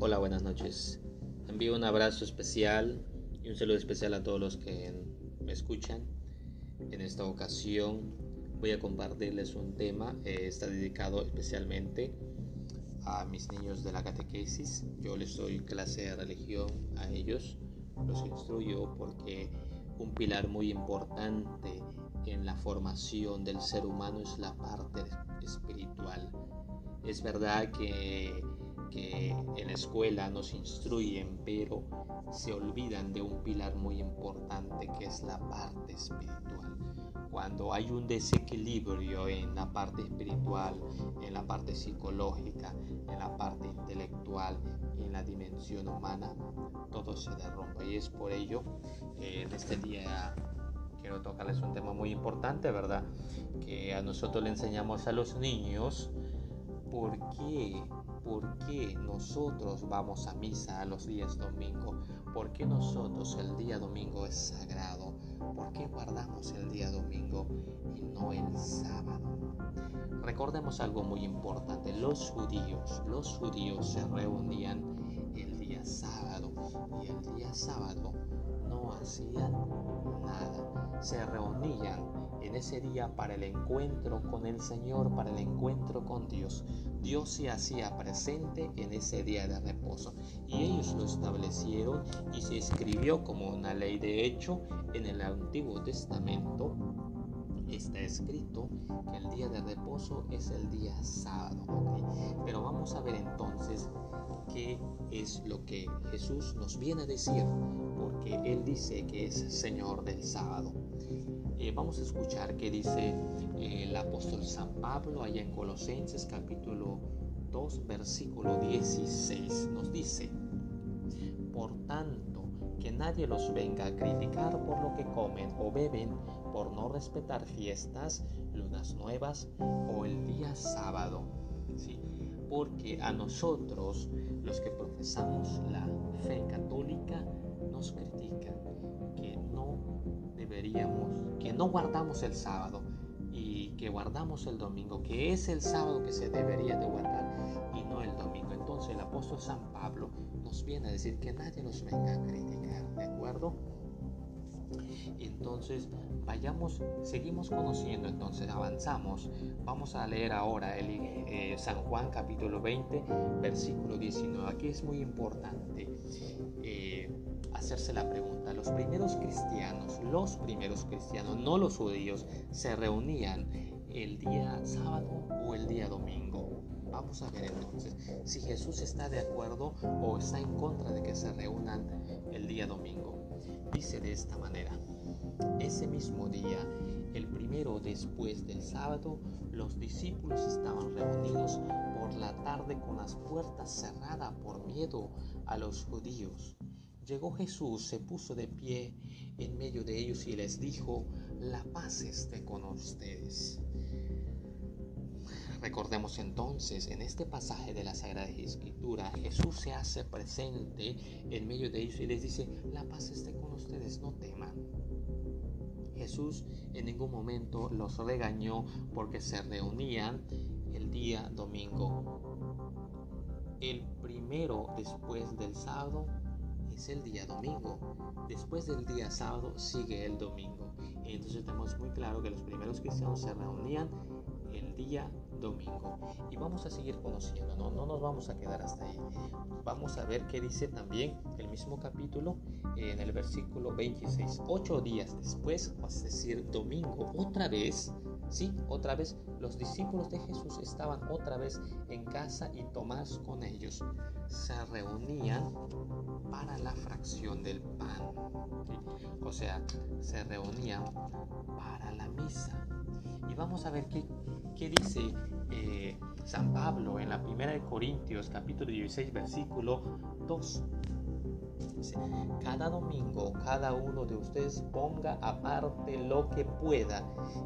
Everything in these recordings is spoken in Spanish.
Hola, buenas noches. Envío un abrazo especial y un saludo especial a todos los que me escuchan. En esta ocasión voy a compartirles un tema, eh, está dedicado especialmente a mis niños de la catequesis. Yo les doy clase de religión a ellos, los instruyo porque un pilar muy importante en la formación del ser humano es la parte espiritual. Es verdad que que en la escuela nos instruyen, pero se olvidan de un pilar muy importante que es la parte espiritual. Cuando hay un desequilibrio en la parte espiritual, en la parte psicológica, en la parte intelectual y en la dimensión humana, todo se derrumba. Y es por ello que en este día quiero tocarles un tema muy importante, ¿verdad? Que a nosotros le enseñamos a los niños por qué ¿Por qué nosotros vamos a misa a los días domingo? ¿Por qué nosotros el día domingo es sagrado? ¿Por qué guardamos el día domingo y no el sábado? Recordemos algo muy importante. Los judíos, los judíos se reunían el día sábado y el día sábado no hacían nada. Se reunían en ese día para el encuentro con el Señor, para el encuentro con Dios. Dios se hacía presente en ese día de reposo y ellos lo establecieron y se escribió como una ley de hecho en el Antiguo Testamento. Está escrito que el día de reposo es el día sábado. Pero vamos a ver entonces qué es lo que Jesús nos viene a decir, porque Él dice que es Señor del sábado. Eh, vamos a escuchar qué dice eh, el apóstol San Pablo allá en Colosenses capítulo 2 versículo 16. Nos dice, por tanto, que nadie los venga a criticar por lo que comen o beben, por no respetar fiestas, lunas nuevas o el día sábado. Porque a nosotros, los que profesamos la fe católica, que no deberíamos no guardamos el sábado y que guardamos el domingo, que es el sábado que se debería de guardar y no el domingo. Entonces el apóstol San Pablo nos viene a decir que nadie nos venga a criticar, ¿de acuerdo? Entonces, vayamos, seguimos conociendo, entonces avanzamos. Vamos a leer ahora el, eh, San Juan capítulo 20, versículo 19. Aquí es muy importante. Hacerse la pregunta. Los primeros cristianos, los primeros cristianos, no los judíos, se reunían el día sábado o el día domingo. Vamos a ver entonces si Jesús está de acuerdo o está en contra de que se reúnan el día domingo. Dice de esta manera, ese mismo día, el primero después del sábado, los discípulos estaban reunidos por la tarde con las puertas cerradas por miedo a los judíos. Llegó Jesús, se puso de pie en medio de ellos y les dijo, la paz esté con ustedes. Recordemos entonces, en este pasaje de la Sagrada Escritura, Jesús se hace presente en medio de ellos y les dice, la paz esté con ustedes, no teman. Jesús en ningún momento los regañó porque se reunían el día domingo. El primero después del sábado es el día domingo. Después del día sábado sigue el domingo. Entonces tenemos muy claro que los primeros cristianos se reunían el día domingo. Y vamos a seguir conociendo, ¿no? no nos vamos a quedar hasta ahí. Vamos a ver qué dice también el mismo capítulo en el versículo 26. Ocho días después, es decir, domingo, otra vez, sí, otra vez, los discípulos de Jesús estaban otra vez en casa y Tomás con ellos. Se reunían para la fracción del pan. O sea, se reunían para la misa. Y vamos a ver qué, qué dice eh, San Pablo en la primera de Corintios capítulo 16 versículo 2. Cada domingo cada uno de ustedes ponga aparte lo que pueda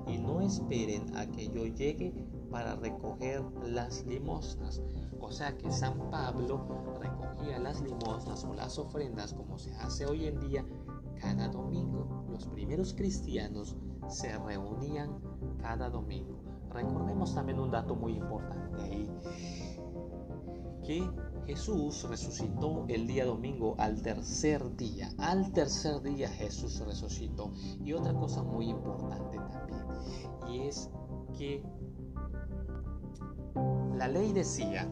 y no esperen a que yo llegue para recoger las limosnas. O sea que San Pablo recogía las limosnas o las ofrendas como se hace hoy en día cada domingo. Los primeros cristianos se reunían cada domingo. Recordemos también un dato muy importante ahí, que Jesús resucitó el día domingo al tercer día. Al tercer día Jesús resucitó. Y otra cosa muy importante también. Y es que la ley decía,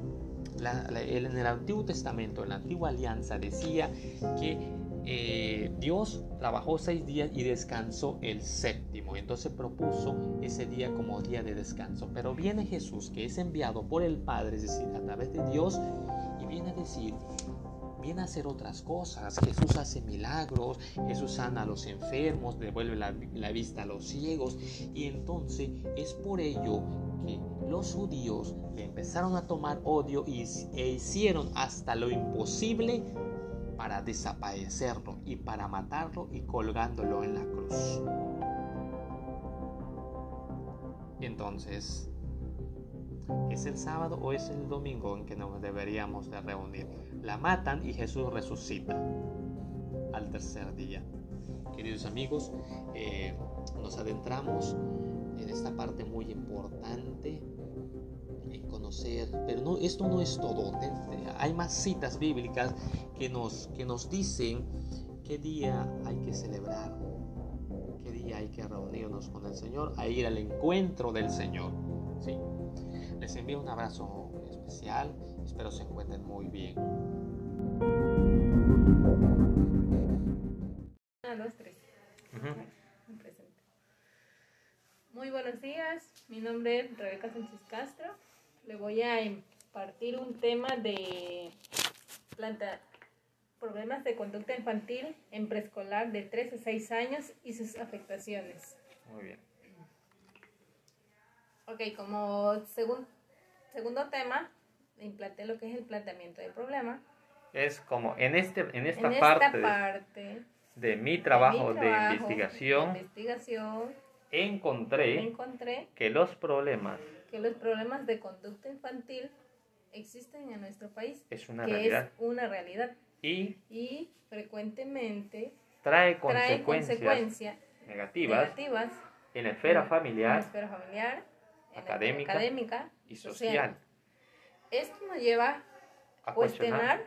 en el Antiguo Testamento, en la Antigua Alianza, decía que eh, Dios trabajó seis días y descansó el séptimo. Entonces propuso ese día como día de descanso. Pero viene Jesús, que es enviado por el Padre, es decir, a través de Dios, viene a decir, viene a hacer otras cosas. Jesús hace milagros, Jesús sana a los enfermos, devuelve la, vista a los ciegos. Y entonces es por ello que los judíos empezaron a tomar odio y, e hicieron hasta lo imposible para desaparecerlo y para matarlo y colgándolo en la cruz. Entonces, ¿es el sábado o es el domingo en que nos deberíamos de reunir? La matan y Jesús resucita al tercer día. Queridos amigos, eh, nos adentramos en esta parte muy importante en conocer, pero no, esto no es todo. Hay más citas bíblicas que nos, que nos dicen qué día hay que celebrar, qué día hay que reunirnos con el Señor, a ir al encuentro del Señor. ¿sí? Les envío un abrazo especial, espero se encuentren muy bien. Muy buenos días, mi nombre es Rebeca Sánchez Castro. Le voy a impartir un tema de planta, problemas de conducta infantil en preescolar de 3 a 6 años y sus afectaciones. Muy bien. Ok, como segundo tema, implanté lo que es el planteamiento del problema. Es como en, este, en esta, parte, de, mi trabajo de, investigación, investigación encontré, encontré que los problemas que los problemas de conducta infantil existen en nuestro país. Es una realidad. Es una realidad. Y, y frecuentemente trae consecuencias, negativas, en la esfera familiar, en la esfera familiar académica, académica, y social. Esto nos lleva a cuestionar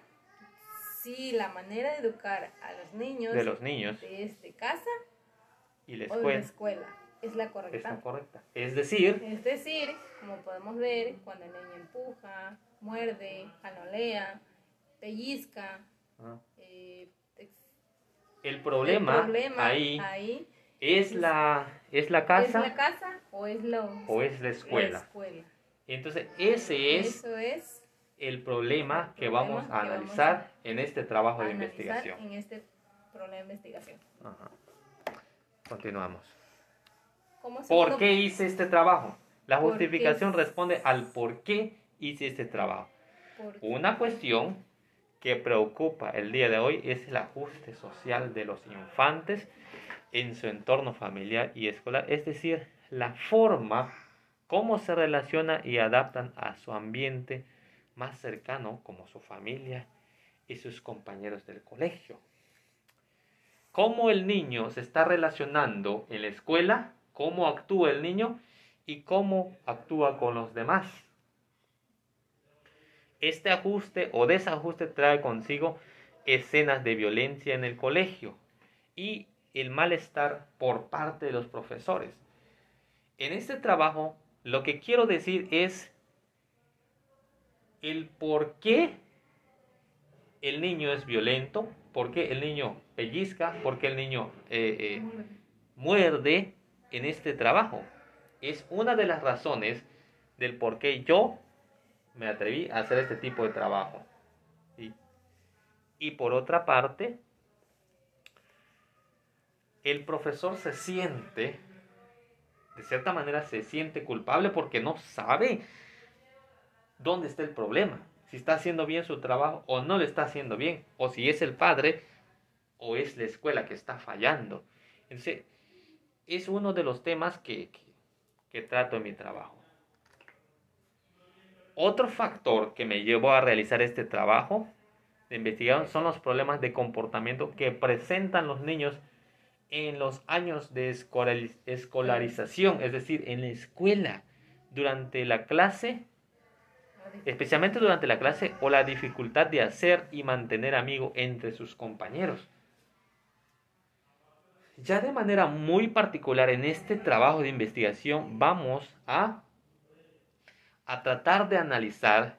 si la manera de educar a los niños de los niños desde casa y la escuela, escuela es la correcta. Es la correcta. Es decir, es decir, como podemos ver, cuando el niño empuja, muerde, anolea, pellizca, ah. eh, el, problema ahí, es, la es la casa, es la casa o es, lo, o es la escuela. Entonces, ese es, es el problema que vamos a analizar en este trabajo de investigación. En este problema de investigación. Continuamos. ¿Por qué hice este trabajo? La justificación responde al por qué hice este trabajo. Una cuestión que preocupa el día de hoy es el ajuste social de los infantes en su entorno familiar y escolar, es decir, la forma cómo se relacionan y adaptan a su ambiente más cercano como su familia y sus compañeros del colegio. Cómo el niño se está relacionando en la escuela, cómo actúa el niño y cómo actúa con los demás. Este ajuste o desajuste trae consigo escenas de violencia en el colegio y el malestar por parte de los profesores. En este trabajo lo que quiero decir es el por qué el niño es violento, por qué el niño pellizca, por qué el niño eh, eh, muerde en este trabajo. Es una de las razones del por qué yo me atreví a hacer este tipo de trabajo. Y por otra parte, el profesor se siente, de cierta manera se siente culpable porque no sabe dónde está el problema, si está haciendo bien su trabajo o no lo está haciendo bien, o si es el padre o es la escuela que está fallando. Entonces, es uno de los temas que, que, trato en mi trabajo. Otro factor que me llevó a realizar este trabajo de investigación son los problemas de comportamiento que presentan los niños en los años de escolarización, es decir, en la escuela, durante la clase especialmente durante la clase, o la dificultad de hacer y mantener amigo entre sus compañeros. Ya de manera muy particular en este trabajo de investigación vamos a, a tratar de analizar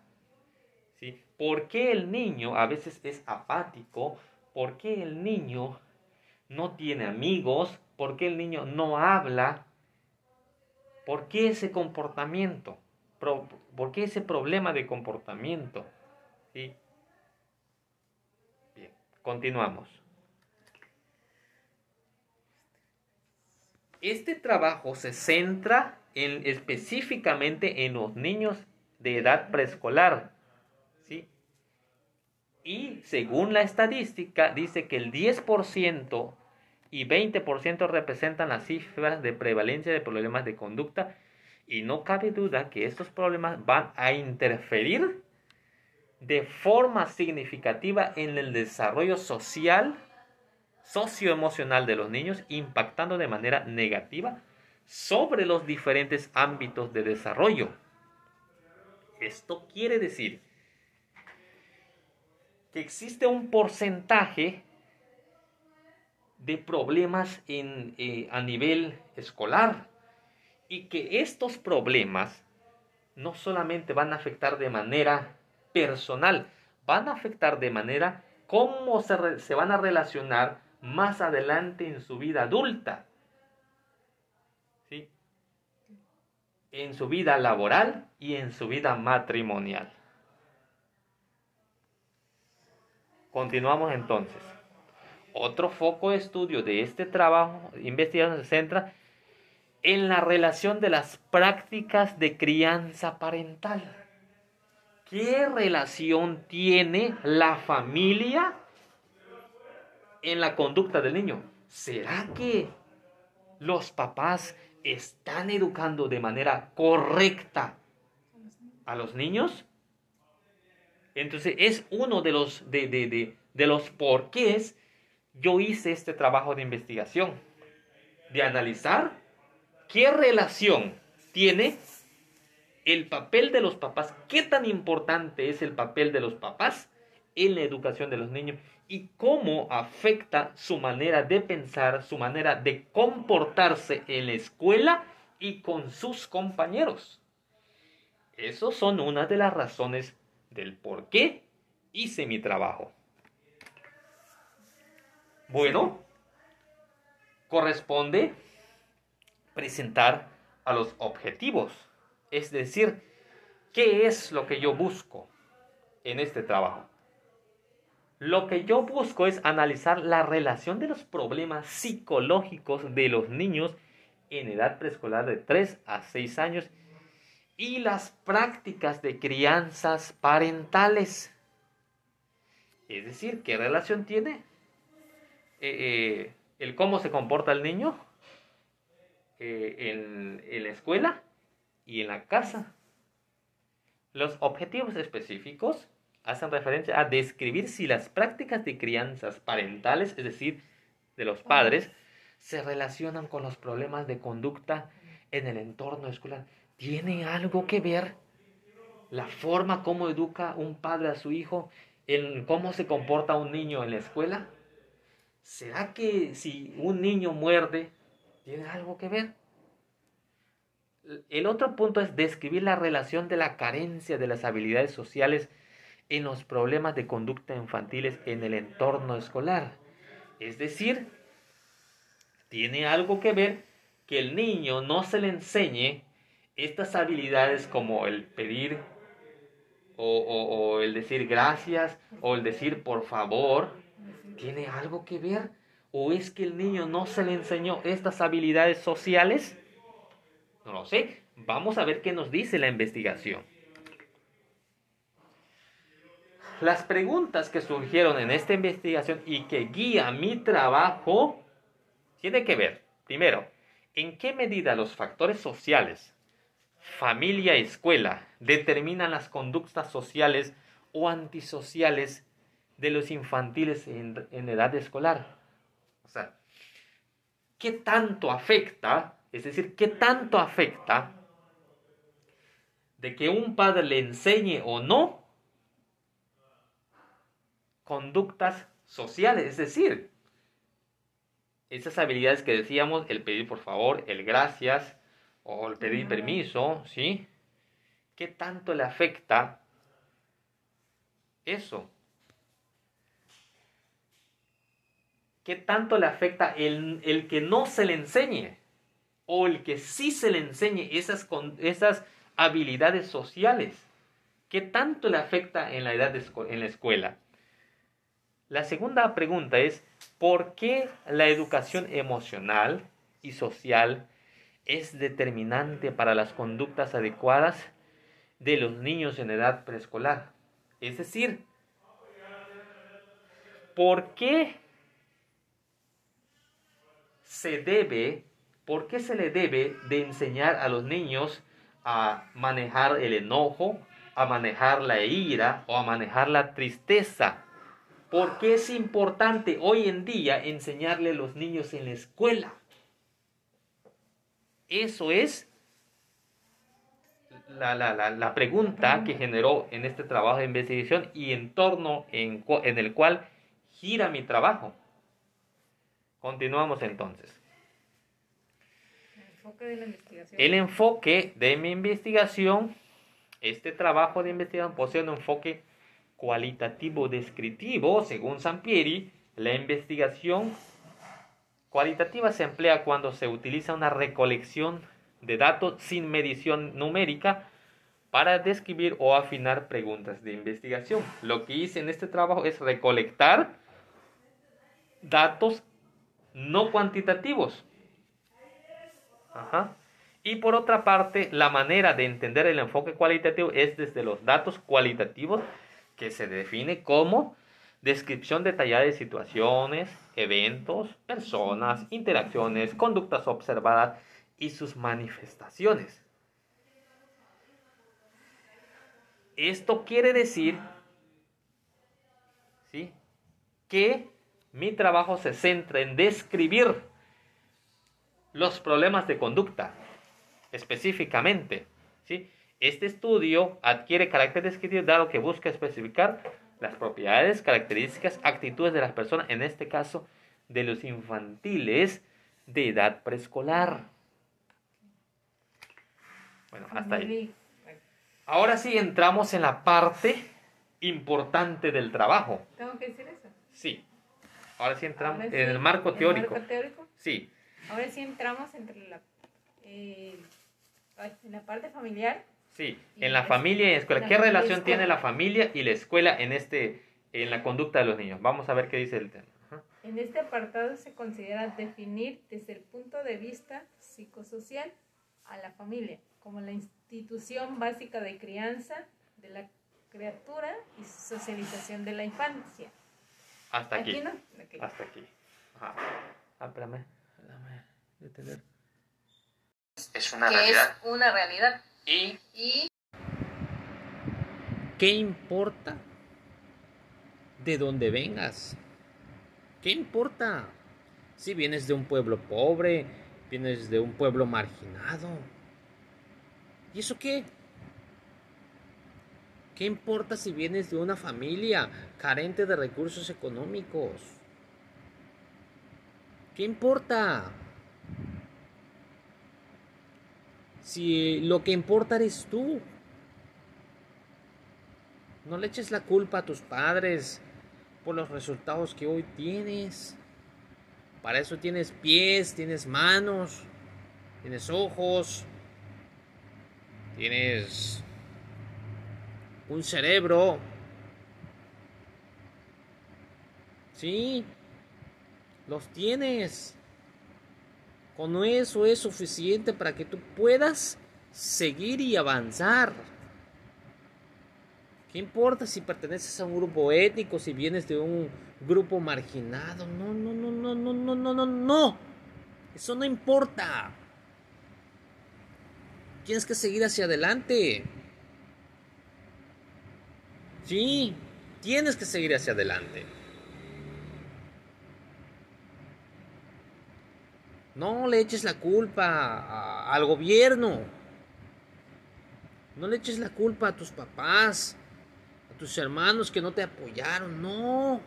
¿sí? por qué el niño a veces es apático, por qué el niño no tiene amigos, por qué el niño no habla, por qué ese comportamiento. ¿Por qué ese problema de comportamiento? ¿Sí? Bien, continuamos. Este trabajo se centra en, específicamente en los niños de edad preescolar. Y según la estadística, dice que el 10% y 20% representan las cifras de prevalencia de problemas de conducta y no cabe duda que estos problemas van a interferir de forma significativa en el desarrollo social, socioemocional de los niños, impactando de manera negativa sobre los diferentes ámbitos de desarrollo. Esto quiere decir que existe un porcentaje de problemas en, eh, a nivel escolar, y que estos problemas no solamente van a afectar de manera personal, van a afectar de manera cómo se, se van a relacionar más adelante en su vida adulta, ¿sí? en su vida laboral y en su vida matrimonial. Continuamos entonces. Otro foco de estudio de este trabajo investigación se centra en la relación de las prácticas de crianza parental. ¿Qué relación tiene la familia en la conducta del niño? ¿Será que los papás están educando de manera correcta a los niños? Entonces es uno de los, de, de, de los porqués yo hice este trabajo de investigación, de analizar ¿Qué relación tiene el papel de los papás? ¿Qué tan importante es el papel de los papás en la educación de los niños? ¿Y cómo afecta su manera de pensar, su manera de comportarse en la escuela y con sus compañeros? Esas son una de las razones del por qué hice mi trabajo. Bueno, corresponde presentar a los objetivos. Es decir, ¿qué es lo que yo busco en este trabajo? Lo que yo busco es analizar la relación de los problemas psicológicos de los niños en edad preescolar de 3 a 6 años y las prácticas de crianzas parentales. Es decir, ¿qué relación tiene eh, eh, el cómo se comporta el niño eh, en, la escuela y en la casa. Los objetivos específicos hacen referencia a describir si las prácticas de crianzas parentales, es decir, de los padres, se relacionan con los problemas de conducta en el entorno escolar. ¿Tiene algo que ver la forma como educa un padre a su hijo en cómo se comporta un niño en la escuela? ¿Será que si un niño muerde ¿Tiene algo que ver? El otro punto es describir la relación de la carencia de las habilidades sociales en los problemas de conducta infantiles en el entorno escolar. Es decir, tiene algo que ver que el niño no se le enseñe estas habilidades como el pedir o, el decir gracias o el decir por favor. ¿Tiene algo que ver? ¿O es que el niño no se le enseñó estas habilidades sociales? No lo sé. Vamos a ver qué nos dice la investigación. Las preguntas que surgieron en esta investigación y que guía mi trabajo tiene que ver, primero, en qué medida los factores sociales, familia y escuela, determinan las conductas sociales o antisociales de los infantiles en, en edad escolar. O sea, ¿qué tanto afecta? Es decir, ¿qué tanto afecta de que un padre le enseñe o no conductas sociales, es decir, esas habilidades que decíamos, el pedir por favor, el gracias o el pedir permiso, ¿sí? ¿Qué tanto le afecta eso? ¿Qué tanto le afecta el, el, que no se le enseñe? O el que sí se le enseñe esas, esas habilidades sociales. ¿Qué tanto le afecta en la edad de, en la escuela? La segunda pregunta es, ¿por qué la educación emocional y social es determinante para las conductas adecuadas de los niños en edad preescolar? Es decir, ¿por qué se debe, por qué se le debe de enseñar a los niños a manejar el enojo, a manejar la ira o a manejar la tristeza? ¿Por qué es importante hoy en día enseñarle a los niños en la escuela? Eso es la, la, pregunta que generó en este trabajo de investigación y en torno en, en el cual gira mi trabajo. Continuamos entonces. El enfoque de la investigación. El enfoque de mi investigación, este trabajo de investigación posee un enfoque cualitativo descriptivo, según Sampieri, la investigación cualitativa se emplea cuando se utiliza una recolección de datos sin medición numérica para describir o afinar preguntas de investigación. Lo que hice en este trabajo es recolectar datos no cuantitativos. Y por otra parte, la manera de entender el enfoque cualitativo es desde los datos cualitativos que se define como descripción detallada de situaciones, eventos, personas, interacciones, conductas observadas y sus manifestaciones. Esto quiere decir que mi trabajo se centra en describir los problemas de conducta específicamente. ¿sí? Este estudio adquiere carácter descriptivo dado que busca especificar las propiedades, características, actitudes de las personas, en este caso de los infantiles de edad preescolar. Bueno, hasta ahí. Ahora sí entramos en la parte importante del trabajo. ¿Tengo que decir eso? Sí. Ahora sí entramos en el marco teórico. ¿Marco teórico? Sí. Ahora sí entramos entre la, eh, en la parte familiar Sí, en la familia y en la escuela. ¿Qué relación tiene la familia y la escuela en este en la conducta de los niños? Vamos a ver qué dice el tema. En este apartado se considera definir desde el punto de vista psicosocial a la familia como la institución básica de crianza de la criatura y socialización de la infancia. Hasta aquí. ¿Aquí no? Hasta aquí. Ajá. Ah, espérame, Es una realidad. Es una realidad. ¿Y? ¿Qué importa de dónde vengas? ¿Qué importa si vienes de un pueblo pobre, vienes de un pueblo marginado? ¿Y eso qué? ¿Qué importa si vienes de una familia carente de recursos económicos? ¿Qué importa? Si lo que importa eres tú. No le eches la culpa a tus padres por los resultados que hoy tienes. Para eso tienes pies, tienes manos, tienes ojos, tienes un cerebro. Sí, los tienes. Con eso es suficiente para que tú puedas seguir y avanzar. ¿Qué importa si perteneces a un grupo étnico, si vienes de un grupo marginado? No, no, no, no, no, no, no, no, no. Eso no importa. Tienes que seguir hacia adelante. Sí, tienes que seguir hacia adelante. No le eches la culpa al gobierno. No le eches la culpa a tus papás, a tus hermanos que no te apoyaron, no.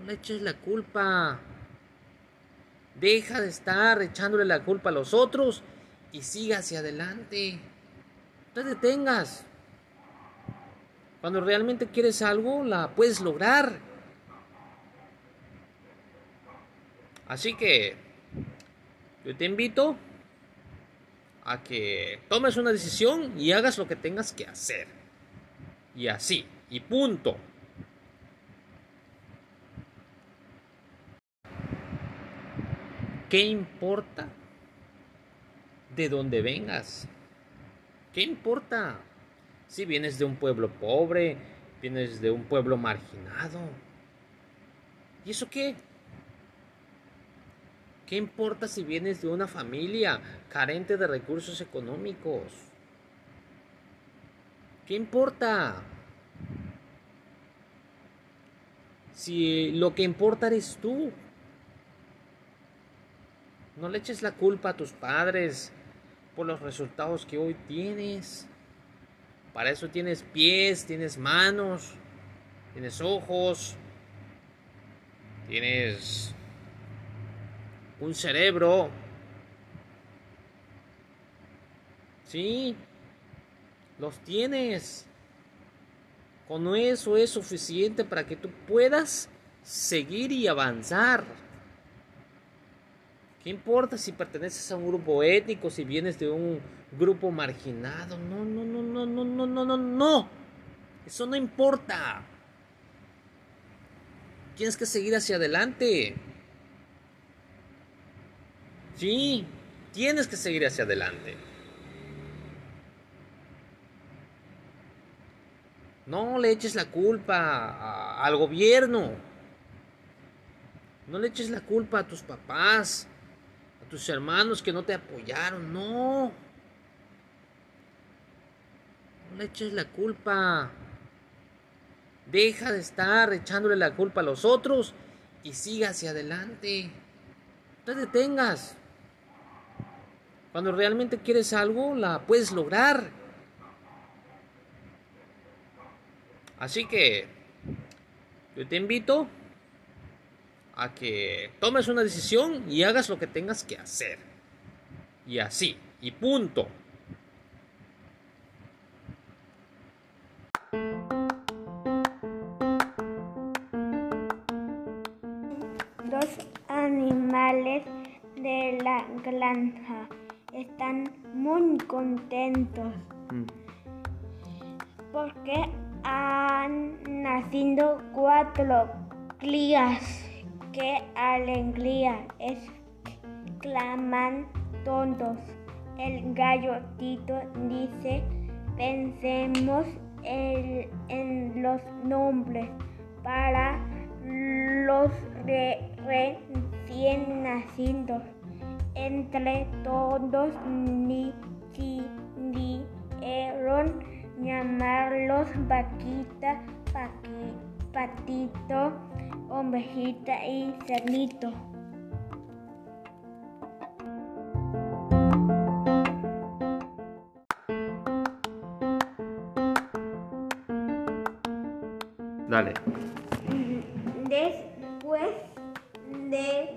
No le eches la culpa. Deja de estar echándole la culpa a los otros y siga hacia adelante. No te detengas. Cuando realmente quieres algo, la puedes lograr. Así que yo te invito a que tomes una decisión y hagas lo que tengas que hacer. Y así, y punto. ¿Qué importa de dónde vengas? ¿Qué importa si vienes de un pueblo pobre, vienes de un pueblo marginado? ¿Y eso qué? ¿Qué importa si vienes de una familia carente de recursos económicos? ¿Qué importa? Si lo que importa eres tú. No le eches la culpa a tus padres por los resultados que hoy tienes. Para eso tienes pies, tienes manos, tienes ojos, tienes un cerebro. Sí, los tienes. Con eso es suficiente para que tú puedas seguir y avanzar. ¿Qué importa si perteneces a un grupo étnico, si vienes de un grupo marginado? No, no, no, no, no, no, no, no, no. Eso no importa. Tienes que seguir hacia adelante. Sí, tienes que seguir hacia adelante. No le eches la culpa al gobierno. No le eches la culpa a tus papás, a tus hermanos que no te apoyaron. No. No le eches la culpa. Deja de estar echándole la culpa a los otros y siga hacia adelante. No te detengas. Cuando realmente quieres algo, la puedes lograr. Así que yo te invito a que tomes una decisión y hagas lo que tengas que hacer. Y así, y punto. Dos animales de la granja están muy contentos porque han nacido cuatro crías. ¡Qué alegría! exclaman todos. El gallotito dice, pensemos en, en los nombres para los re- recién nacidos. Entre todos decidieron llamarlos vaquita, paqui- patito, ovejita y cernito. Dale. Después de